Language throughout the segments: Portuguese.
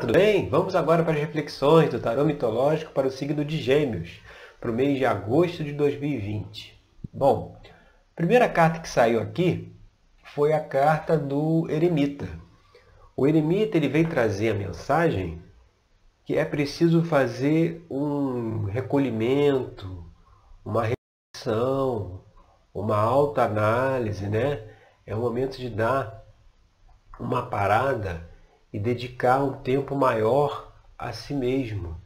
tudo bem? Vamos agora para as reflexões do tarô mitológico para o signo de Gêmeos, para o mês de agosto de 2020. Bom, a primeira carta que saiu aqui foi a carta do Eremita. O Eremita ele vem trazer a mensagem que é preciso fazer um recolhimento, uma reflexão, uma alta análise, né? É o momento de dar uma parada e dedicar um tempo maior a si mesmo.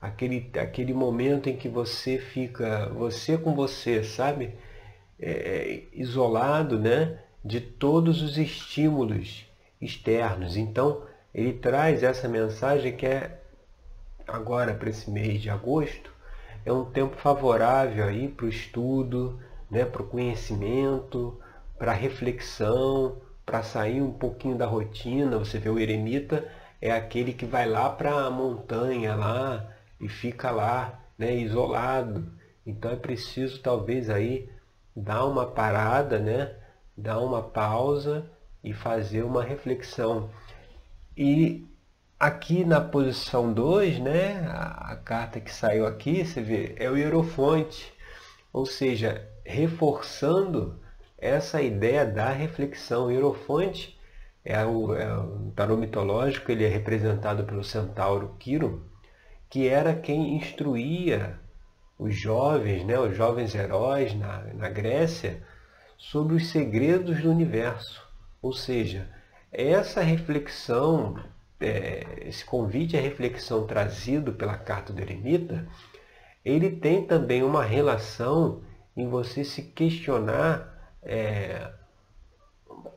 Aquele, aquele momento em que você fica, você com você, sabe? É, é, isolado né? de todos os estímulos externos. Então, ele traz essa mensagem que é agora para esse mês de agosto, é um tempo favorável aí para o estudo, né? para o conhecimento, para a reflexão, para sair um pouquinho da rotina. Você vê o eremita é aquele que vai lá para a montanha lá e fica lá, né, isolado. Então é preciso talvez aí dar uma parada, né, dar uma pausa e fazer uma reflexão. E aqui na posição 2, né, a, carta que saiu aqui, você vê, é o Hierofonte, ou seja, reforçando essa ideia da reflexão. Hierofante é o, é o tarô mitológico, ele é representado pelo centauro Quiro, que era quem instruía os jovens, né, os jovens heróis na, na Grécia, sobre os segredos do universo. Ou seja, essa reflexão, é, esse convite à reflexão trazido pela carta do Eremita, ele tem também uma relação em você se questionar é,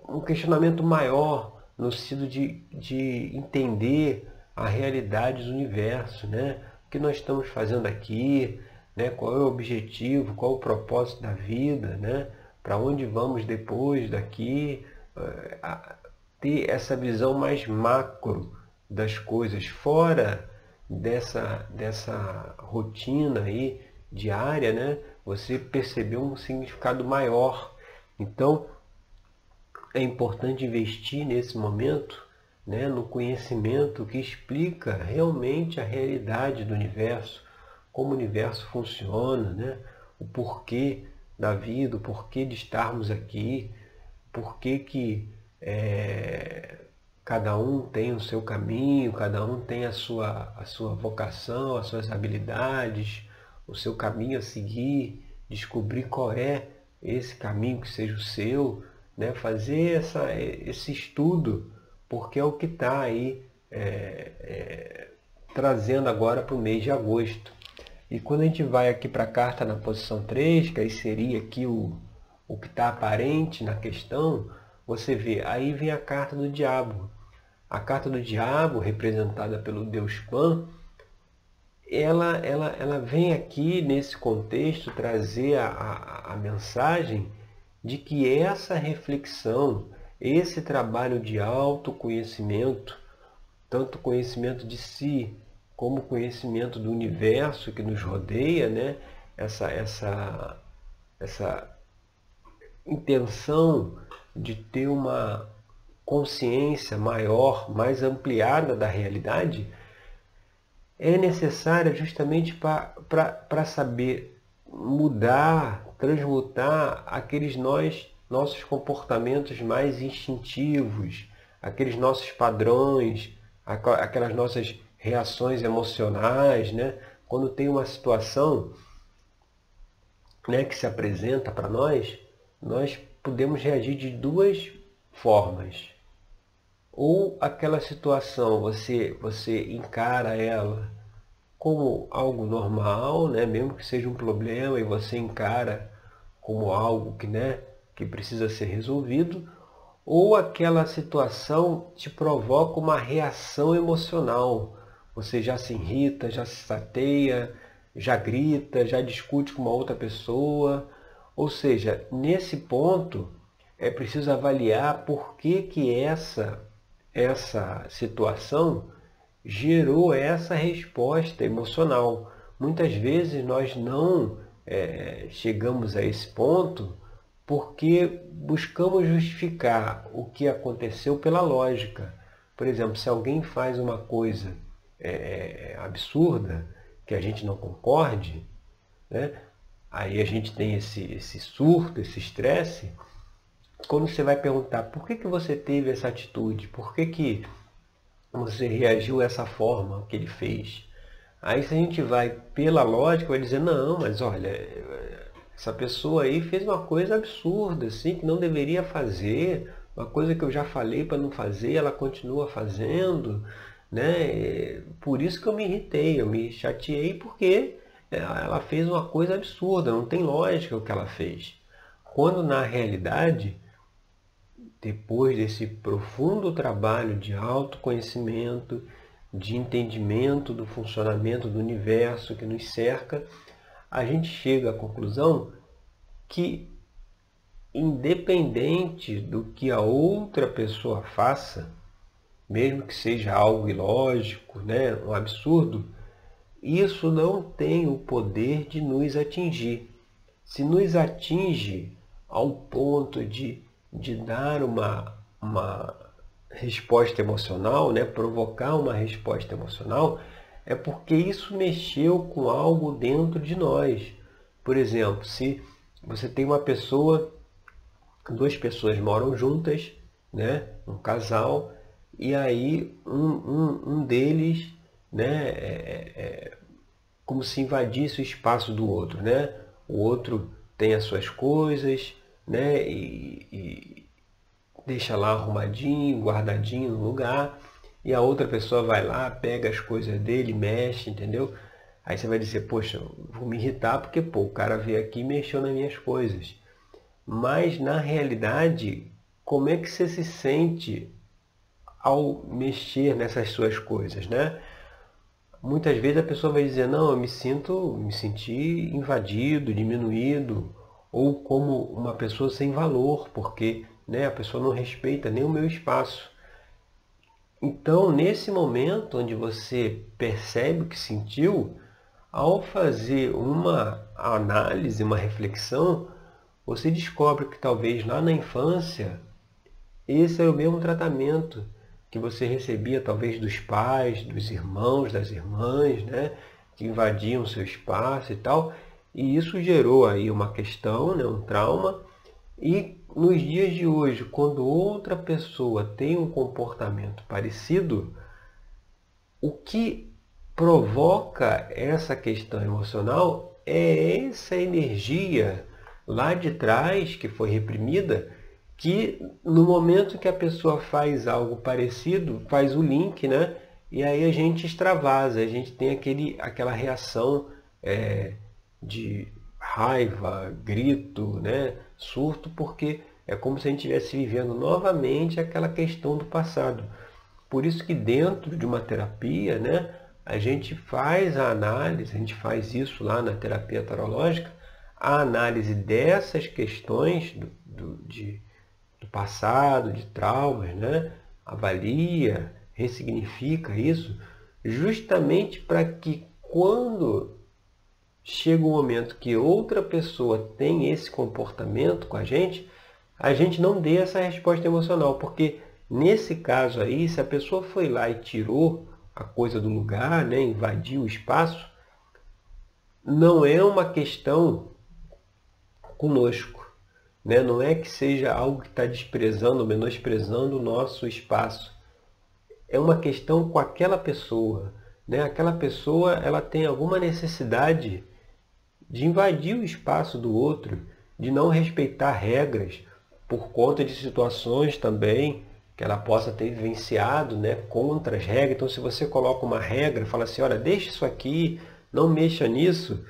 um questionamento maior no sentido de, de entender a realidade do universo, né? O que nós estamos fazendo aqui, né? Qual é o objetivo, qual o propósito da vida, né? Para onde vamos depois daqui? É, ter essa visão mais macro das coisas, fora dessa, dessa rotina aí diária, né? Você percebeu um significado maior então, é importante investir nesse momento né, no conhecimento que explica realmente a realidade do universo, como o universo funciona, né, o porquê da vida, o porquê de estarmos aqui, porquê que é, cada um tem o seu caminho, cada um tem a sua, a sua vocação, as suas habilidades, o seu caminho a seguir, descobrir qual é esse caminho que seja o seu, né? fazer essa, esse estudo, porque é o que está aí é, é, trazendo agora para o mês de agosto. E quando a gente vai aqui para a carta na posição 3, que aí seria aqui o, o que está aparente na questão, você vê, aí vem a carta do diabo. A carta do diabo, representada pelo deus Pan, ela, ela, ela vem aqui nesse contexto trazer a, a, a mensagem de que essa reflexão, esse trabalho de autoconhecimento, tanto conhecimento de si como conhecimento do universo que nos rodeia, né? essa, essa, essa intenção de ter uma consciência maior, mais ampliada da realidade, é necessária justamente para saber mudar, transmutar aqueles nós, nossos comportamentos mais instintivos, aqueles nossos padrões, aquelas nossas reações emocionais, né? Quando tem uma situação né, que se apresenta para nós, nós podemos reagir de duas formas ou aquela situação você você encara ela como algo normal, né, mesmo que seja um problema e você encara como algo que, né, que precisa ser resolvido, ou aquela situação te provoca uma reação emocional. Você já se irrita, já se sateia, já grita, já discute com uma outra pessoa. Ou seja, nesse ponto é preciso avaliar por que, que essa essa situação gerou essa resposta emocional. Muitas vezes nós não é, chegamos a esse ponto porque buscamos justificar o que aconteceu pela lógica. Por exemplo, se alguém faz uma coisa é, é, absurda, que a gente não concorde, né? aí a gente tem esse, esse surto, esse estresse, quando você vai perguntar por que, que você teve essa atitude, por que, que você reagiu dessa forma que ele fez, aí se a gente vai pela lógica, vai dizer, não, mas olha, essa pessoa aí fez uma coisa absurda, assim, que não deveria fazer, uma coisa que eu já falei para não fazer, ela continua fazendo, né? Por isso que eu me irritei, eu me chateei porque ela fez uma coisa absurda, não tem lógica o que ela fez. Quando na realidade, depois desse profundo trabalho de autoconhecimento, de entendimento do funcionamento do universo que nos cerca, a gente chega à conclusão que independente do que a outra pessoa faça, mesmo que seja algo ilógico, né, um absurdo, isso não tem o poder de nos atingir. Se nos atinge ao ponto de, de dar uma, uma resposta emocional, né, provocar uma resposta emocional, é porque isso mexeu com algo dentro de nós. Por exemplo, se você tem uma pessoa duas pessoas moram juntas, né? um casal, e aí um, um, um deles né, é, é, é, como se invadisse o espaço do outro. Né? O outro tem as suas coisas né, e, e deixa lá arrumadinho, guardadinho no lugar, e a outra pessoa vai lá, pega as coisas dele, mexe, entendeu? Aí você vai dizer, poxa, vou me irritar porque pô, o cara veio aqui e mexeu nas minhas coisas. Mas na realidade, como é que você se sente ao mexer nessas suas coisas, né? Muitas vezes a pessoa vai dizer, não, eu me sinto, me senti invadido, diminuído, ou como uma pessoa sem valor, porque né, a pessoa não respeita nem o meu espaço. Então, nesse momento onde você percebe o que sentiu, ao fazer uma análise, uma reflexão, você descobre que talvez lá na infância esse era o mesmo tratamento que você recebia talvez dos pais, dos irmãos, das irmãs, né, que invadiam seu espaço e tal, e isso gerou aí uma questão, né, um trauma, e nos dias de hoje, quando outra pessoa tem um comportamento parecido, o que provoca essa questão emocional é essa energia lá de trás, que foi reprimida, que no momento que a pessoa faz algo parecido, faz o link, né? E aí a gente extravasa, a gente tem aquele, aquela reação é, de raiva, grito, né? surto, porque é como se a gente estivesse vivendo novamente aquela questão do passado. Por isso que dentro de uma terapia, né, a gente faz a análise, a gente faz isso lá na terapia tarológica, a análise dessas questões do, do, de, do passado, de traumas, né? avalia, ressignifica isso, justamente para que quando chega um momento que outra pessoa tem esse comportamento com a gente, a gente não dê essa resposta emocional, porque nesse caso aí, se a pessoa foi lá e tirou a coisa do lugar, né, invadiu o espaço, não é uma questão conosco. Né? Não é que seja algo que está desprezando, menosprezando o nosso espaço. É uma questão com aquela pessoa. Né? Aquela pessoa ela tem alguma necessidade de invadir o espaço do outro, de não respeitar regras, por conta de situações também que ela possa ter vivenciado né, contra as regras. Então, se você coloca uma regra, fala assim, olha, deixa isso aqui, não mexa nisso,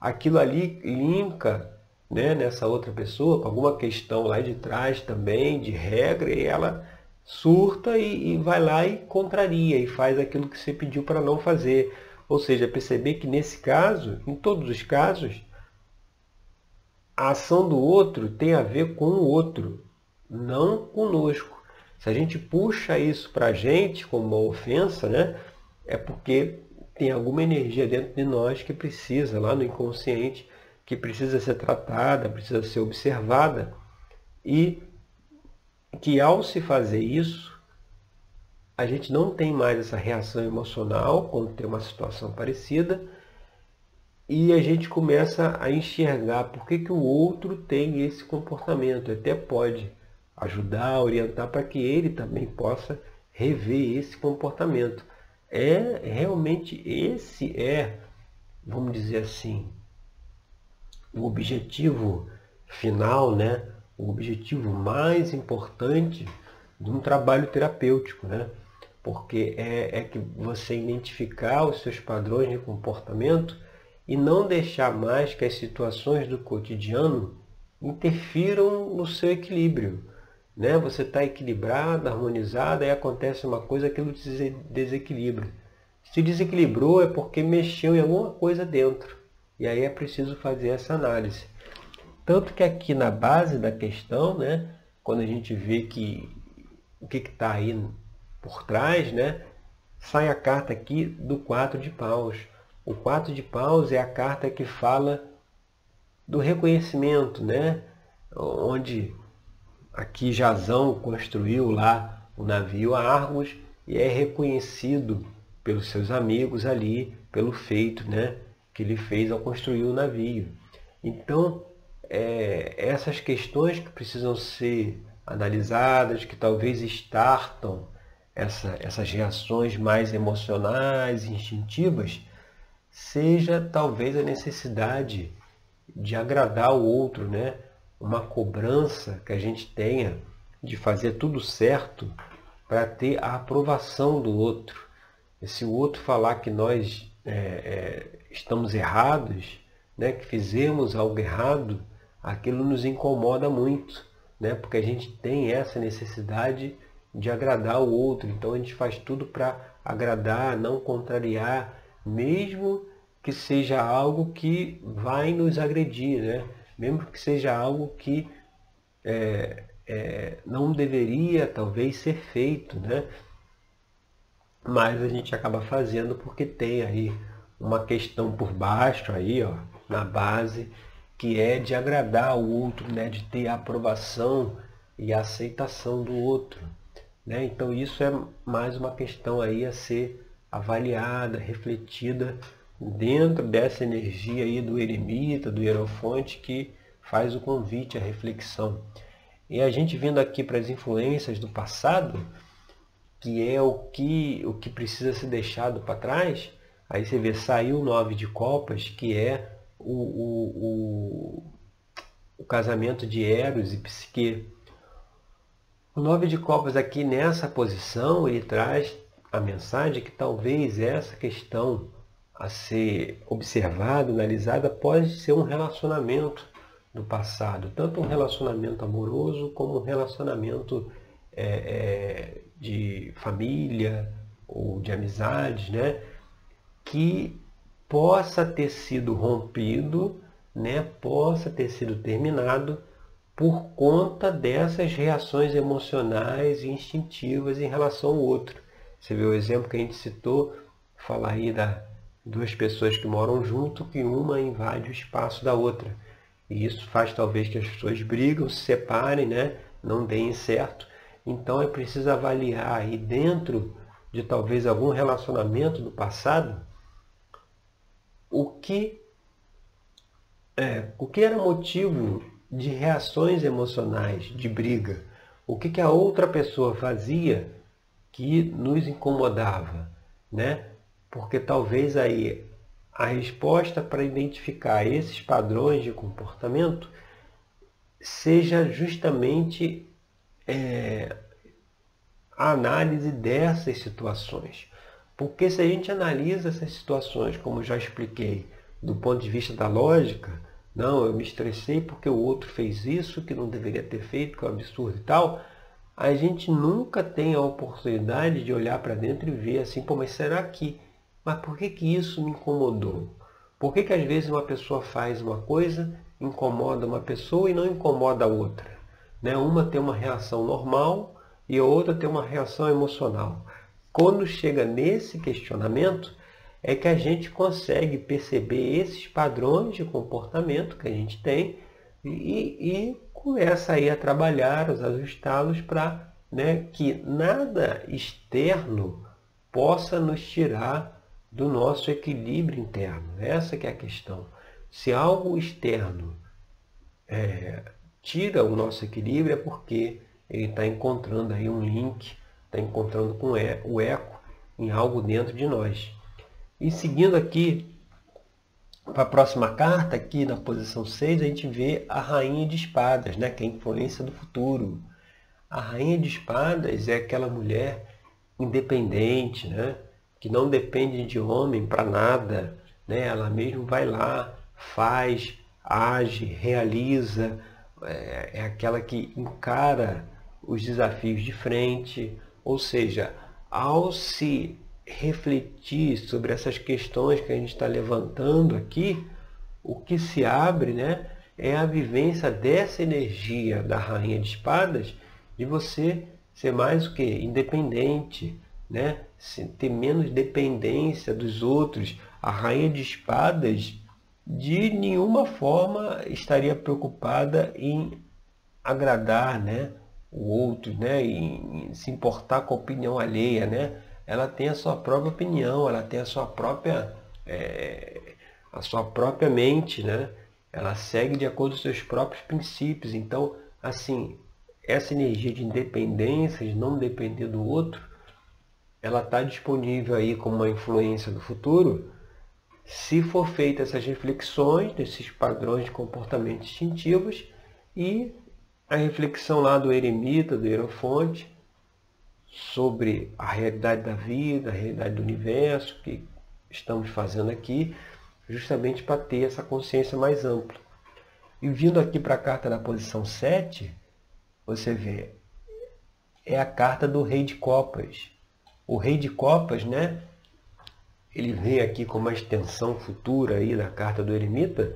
aquilo ali linka né, nessa outra pessoa, com alguma questão lá de trás também, de regra, e ela surta e, e vai lá e contraria e faz aquilo que você pediu para não fazer. Ou seja, perceber que nesse caso, em todos os casos, a ação do outro tem a ver com o outro, não conosco. Se a gente puxa isso para a gente como uma ofensa, né, é porque tem alguma energia dentro de nós que precisa, lá no inconsciente, que precisa ser tratada, precisa ser observada e que ao se fazer isso, a gente não tem mais essa reação emocional quando tem uma situação parecida e a gente começa a enxergar por que, que o outro tem esse comportamento. Até pode ajudar, orientar para que ele também possa rever esse comportamento. É realmente esse é, vamos dizer assim, o objetivo final, né? O objetivo mais importante de um trabalho terapêutico, né? Porque é, é que você identificar os seus padrões de comportamento e não deixar mais que as situações do cotidiano interfiram no seu equilíbrio. Né? Você está equilibrado, harmonizado, aí acontece uma coisa, aquilo se desequilibra. Se desequilibrou é porque mexeu em alguma coisa dentro. E aí é preciso fazer essa análise. Tanto que aqui na base da questão, né, quando a gente vê que o que está aí por trás, né, sai a carta aqui do 4 de paus. O 4 de paus é a carta que fala do reconhecimento, né? onde aqui Jazão construiu lá o navio Argos e é reconhecido pelos seus amigos ali pelo feito né? que ele fez ao construir o navio. Então, é, essas questões que precisam ser analisadas, que talvez estartam essa, essas reações mais emocionais, instintivas, seja talvez a necessidade de agradar o outro, né? uma cobrança que a gente tenha de fazer tudo certo para ter a aprovação do outro. E se o outro falar que nós é, é, estamos errados, né? que fizemos algo errado, aquilo nos incomoda muito, né? porque a gente tem essa necessidade de agradar o outro. Então a gente faz tudo para agradar, não contrariar, mesmo que seja algo que vai nos agredir, né? mesmo que seja algo que é, é, não deveria talvez ser feito, né? mas a gente acaba fazendo porque tem aí uma questão por baixo aí, ó, na base, que é de agradar o outro, né? de ter a aprovação e a aceitação do outro. Né? Então isso é mais uma questão aí a ser avaliada, refletida dentro dessa energia aí do eremita, do hierofonte que faz o convite à reflexão. E a gente vindo aqui para as influências do passado, que é o que, o que precisa ser deixado para trás, aí você vê, saiu o nove de copas, que é o, o, o, o casamento de Eros e Psique. O nove de copas aqui nessa posição, ele traz a mensagem que talvez essa questão a ser observada, analisada, pode ser um relacionamento do passado, tanto um relacionamento amoroso como um relacionamento é, é, de família ou de amizade, né? que possa ter sido rompido, né? possa ter sido terminado por conta dessas reações emocionais e instintivas em relação ao outro. Você vê o exemplo que a gente citou, falar aí da duas pessoas que moram junto, que uma invade o espaço da outra. E isso faz talvez que as pessoas brigam, se separem, né? não deem certo. Então é preciso avaliar aí dentro de talvez algum relacionamento do passado o que é, o que era motivo de reações emocionais, de briga. O que, que a outra pessoa fazia que nos incomodava, né? Porque talvez aí a resposta para identificar esses padrões de comportamento seja justamente é, a análise dessas situações. Porque se a gente analisa essas situações, como já expliquei, do ponto de vista da lógica, não, eu me estressei porque o outro fez isso que não deveria ter feito, que é um absurdo e tal, a gente nunca tem a oportunidade de olhar para dentro e ver assim, pô, mas será que, mas por que que isso me incomodou? Por que que às vezes uma pessoa faz uma coisa, incomoda uma pessoa e não incomoda a outra? Né? Uma tem uma reação normal e a outra tem uma reação emocional. Quando chega nesse questionamento, é que a gente consegue perceber esses padrões de comportamento que a gente tem e, e começa aí a trabalhar, os ajustá-los para né, que nada externo possa nos tirar do nosso equilíbrio interno. Essa que é a questão. Se algo externo é, tira o nosso equilíbrio é porque ele está encontrando aí um link, está encontrando com o eco em algo dentro de nós. E seguindo aqui para a próxima carta, aqui na posição 6, a gente vê a Rainha de Espadas, né, que é a influência do futuro. A Rainha de Espadas é aquela mulher independente, né, que não depende de homem para nada. Né, ela mesmo vai lá, faz, age, realiza, é, é aquela que encara os desafios de frente, ou seja, ao se refletir sobre essas questões que a gente está levantando aqui, o que se abre né, é a vivência dessa energia da Rainha de Espadas, de você ser mais o que? Independente, né? ter menos dependência dos outros. A Rainha de Espadas de nenhuma forma estaria preocupada em agradar né, o outro, né, em, se importar com a opinião alheia. Né? Ela tem a sua própria opinião, ela tem a sua própria, é, a sua própria mente, né? Ela segue de acordo com os seus próprios princípios. Então, assim, essa energia de independência, de não depender do outro, ela está disponível aí como uma influência do futuro, se for feitas essas reflexões desses padrões de comportamento instintivos e a reflexão lá do eremita, do Hierofonte, sobre a realidade da vida, a realidade do universo que estamos fazendo aqui, justamente para ter essa consciência mais ampla. E vindo aqui para a carta da posição 7, você vê, é a carta do Rei de Copas. O Rei de Copas, né? Ele vem aqui com uma extensão futura aí da carta do Eremita.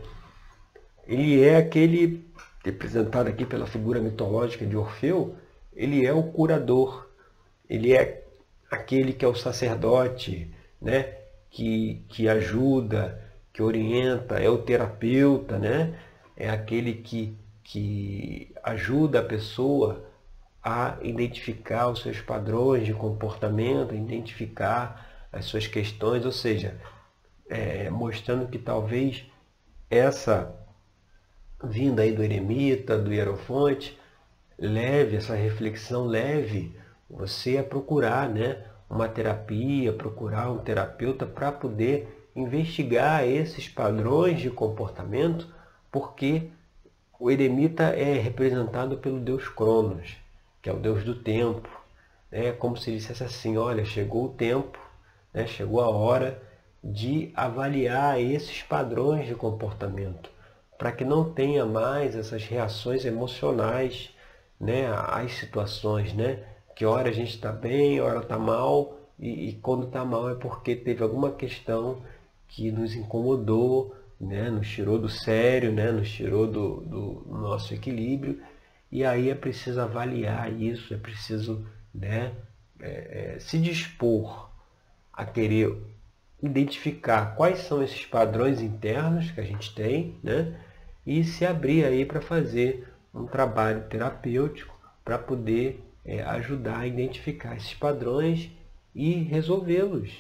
Ele é aquele, representado aqui pela figura mitológica de Orfeu, ele é o curador, ele é aquele que é o sacerdote, né? que, que ajuda, que orienta, é o terapeuta, né? é aquele que, que ajuda a pessoa a identificar os seus padrões de comportamento, identificar as suas questões, ou seja, é, mostrando que talvez essa vinda aí do eremita, do hierofonte, leve essa reflexão, leve você a procurar né, uma terapia, procurar um terapeuta para poder investigar esses padrões de comportamento, porque o eremita é representado pelo deus Cronos, que é o deus do tempo. É como se dissesse assim, olha, chegou o tempo, né, chegou a hora de avaliar esses padrões de comportamento, para que não tenha mais essas reações emocionais né, às situações, né? Que hora a gente está bem, hora está mal, e, e quando está mal é porque teve alguma questão que nos incomodou, né, nos tirou do sério, né, nos tirou do, do nosso equilíbrio, e aí é preciso avaliar isso, é preciso né, é, é, se dispor a querer identificar quais são esses padrões internos que a gente tem, né, e se abrir aí para fazer um trabalho terapêutico para poder é, ajudar a identificar esses padrões e resolvê-los.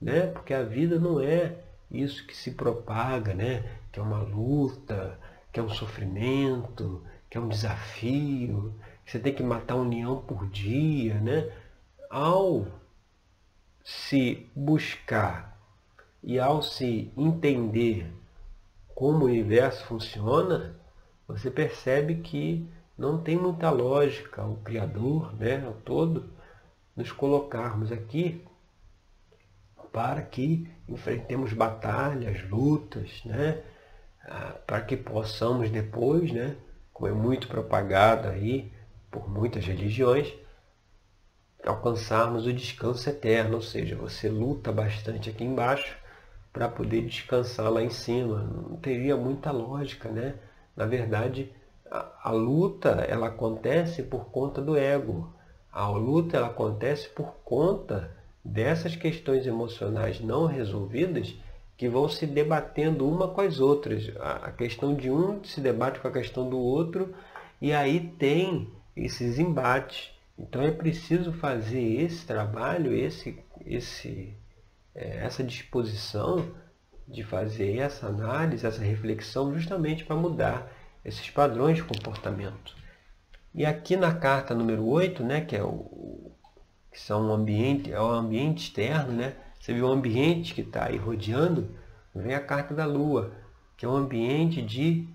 Né? Porque a vida não é isso que se propaga, né? que é uma luta, que é um sofrimento, que é um desafio, você tem que matar um leão por dia. Né? Ao se buscar e ao se entender como o universo funciona, você percebe que não tem muita lógica o Criador, né, ao todo, nos colocarmos aqui para que enfrentemos batalhas, lutas, né, ah, para que possamos depois, né, como é muito propagado aí por muitas religiões, alcançarmos o descanso eterno, ou seja, você luta bastante aqui embaixo para poder descansar lá em cima. Não teria muita lógica, né? Na verdade, a, luta ela acontece por conta do ego. A luta ela acontece por conta dessas questões emocionais não resolvidas que vão se debatendo uma com as outras. A questão de um se debate com a questão do outro e aí tem esses embates Então é preciso fazer esse trabalho, esse, esse, é, essa disposição de fazer essa análise, essa reflexão, justamente para mudar esses padrões de comportamento. E aqui na carta número 8, né, que é o que são um ambiente, é o ambiente externo, né? Você vê o ambiente que está aí rodeando, vem a carta da Lua, que é um ambiente de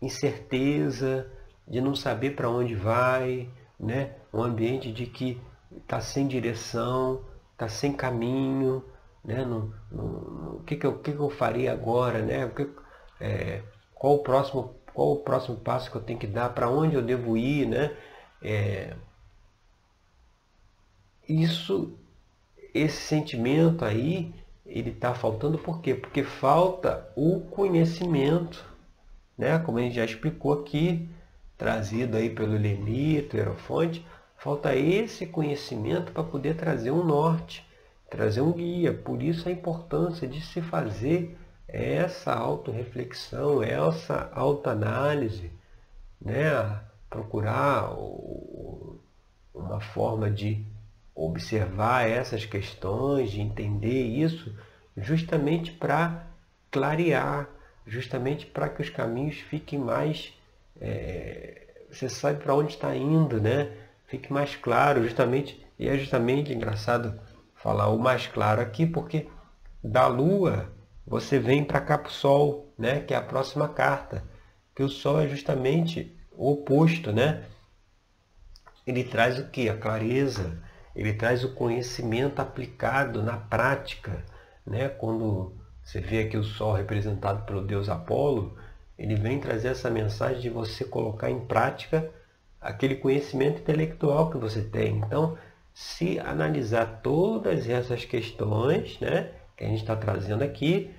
incerteza, de não saber para onde vai, né? um ambiente de que está sem direção, está sem caminho, né? No, no, o que, que, eu, que, que eu faria agora, né? O que, é, qual, o próximo, qual o próximo passo que eu tenho que dar, para onde eu devo ir, né? É, isso, esse sentimento aí, ele está faltando por quê? Porque falta o conhecimento, né? Como a gente já explicou aqui, trazido aí pelo Lemito, Erofonte, falta esse conhecimento para poder trazer um norte, trazer um guia. Por isso a importância de se fazer essa autorreflexão, essa autoanálise, né? procurar uma forma de observar essas questões, de entender isso, justamente para clarear, justamente para que os caminhos fiquem mais. É, você sabe para onde está indo, né? Fique mais claro, justamente, e é justamente engraçado falar o mais claro aqui, porque da Lua você vem para cá para o Sol, né? Que é a próxima carta. Que o Sol é justamente o oposto, né? Ele traz o que? A clareza, ele traz o conhecimento aplicado na prática. Né? Quando você vê aqui o Sol representado pelo deus Apolo, ele vem trazer essa mensagem de você colocar em prática aquele conhecimento intelectual que você tem. Então, se analisar todas essas questões né, que a gente está trazendo aqui,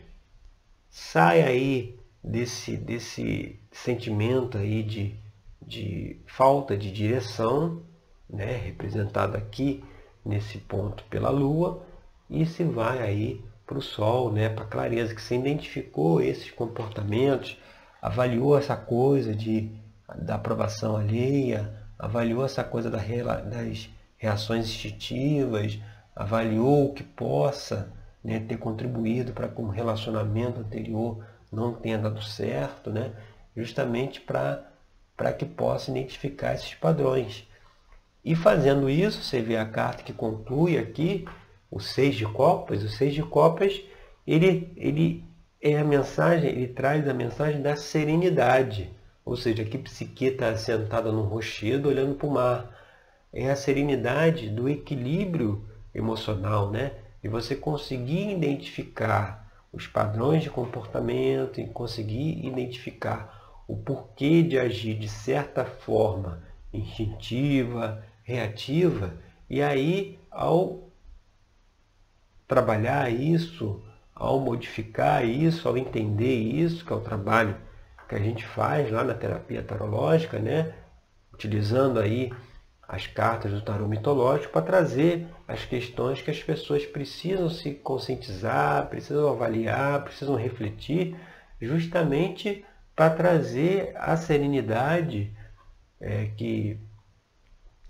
sai aí desse, desse sentimento aí de, de falta de direção, né, representado aqui nesse ponto pela Lua, e se vai aí para o Sol, né, para a clareza, que você identificou esses comportamentos, avaliou essa coisa de, da aprovação alheia, avaliou essa coisa da, das reações instintivas, avaliou o que possa né, ter contribuído para que um relacionamento anterior não tenha dado certo, né, justamente para que possa identificar esses padrões. E fazendo isso, você vê a carta que conclui aqui, o seis de copas, o seis de copas, ele, ele é a mensagem, ele traz a mensagem da serenidade. Ou seja, aqui Psique está sentada num rochedo olhando para o mar. É a serenidade do equilíbrio emocional, né? E você conseguir identificar os padrões de comportamento e conseguir identificar o porquê de agir de certa forma instintiva, reativa, e aí ao trabalhar isso, ao modificar isso, ao entender isso, que é o trabalho que a gente faz lá na terapia tarológica, né? utilizando aí as cartas do tarô mitológico para trazer as questões que as pessoas precisam se conscientizar, precisam avaliar, precisam refletir, justamente para trazer a serenidade é, que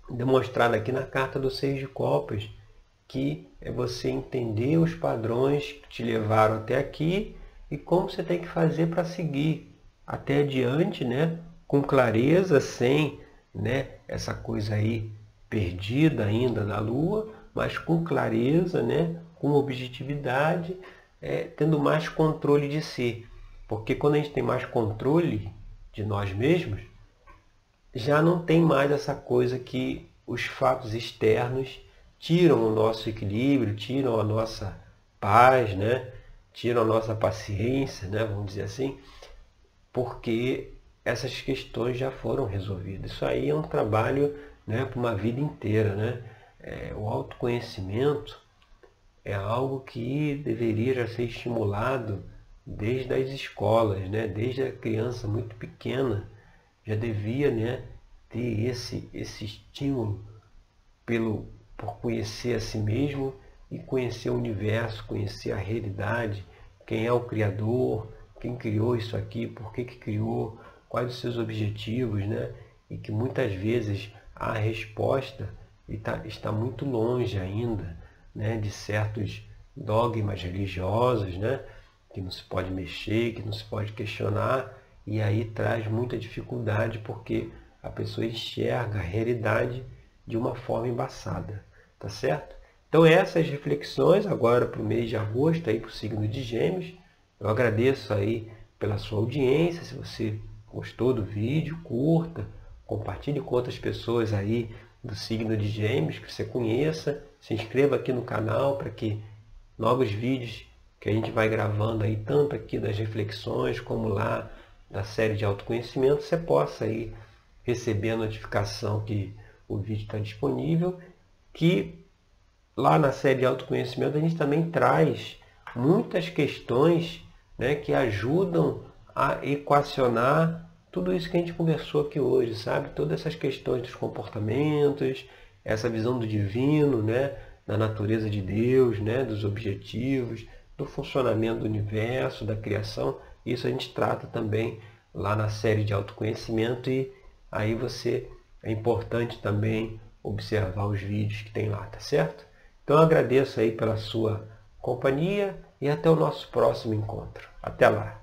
demonstrado aqui na carta do Seis de Copas, que é você entender os padrões que te levaram até aqui e como você tem que fazer para seguir até adiante, né? com clareza, sem né? essa coisa aí perdida ainda na Lua, mas com clareza, né? com objetividade, é, tendo mais controle de si. Porque quando a gente tem mais controle de nós mesmos, já não tem mais essa coisa que os fatos externos tiram o nosso equilíbrio, tiram a nossa paz, né? tiram a nossa paciência, né? vamos dizer assim, porque essas questões já foram resolvidas. Isso aí é um trabalho né, para uma vida inteira. Né? É, o autoconhecimento é algo que deveria ser estimulado desde as escolas, né? desde a criança muito pequena já devia né, ter esse, esse estímulo pelo, por conhecer a si mesmo e conhecer o universo, conhecer a realidade, quem é o Criador, quem criou isso aqui, por que, que criou, quais os seus objetivos, né? E que muitas vezes a resposta está, está muito longe ainda né, de certos dogmas religiosos, né, que não se pode mexer, que não se pode questionar, e aí traz muita dificuldade porque a pessoa enxerga a realidade de uma forma embaçada, tá certo? Então essas reflexões agora para o mês de agosto, aí para o signo de gêmeos, eu agradeço aí pela sua audiência, se você gostou do vídeo, curta, compartilhe com outras pessoas aí do signo de gêmeos que você conheça, se inscreva aqui no canal para que novos vídeos que a gente vai gravando aí, tanto aqui das reflexões como lá da série de autoconhecimento, você possa aí receber a notificação que o vídeo está disponível, que lá na série de autoconhecimento a gente também traz muitas questões né, que ajudam a equacionar tudo isso que a gente conversou aqui hoje, sabe? Todas essas questões dos comportamentos, essa visão do divino, né? da natureza de Deus, né? dos objetivos, do funcionamento do universo, da criação. Isso a gente trata também lá na série de autoconhecimento e aí você é importante também observar os vídeos que tem lá, tá certo? Então eu agradeço aí pela sua companhia e até o nosso próximo encontro. Até lá!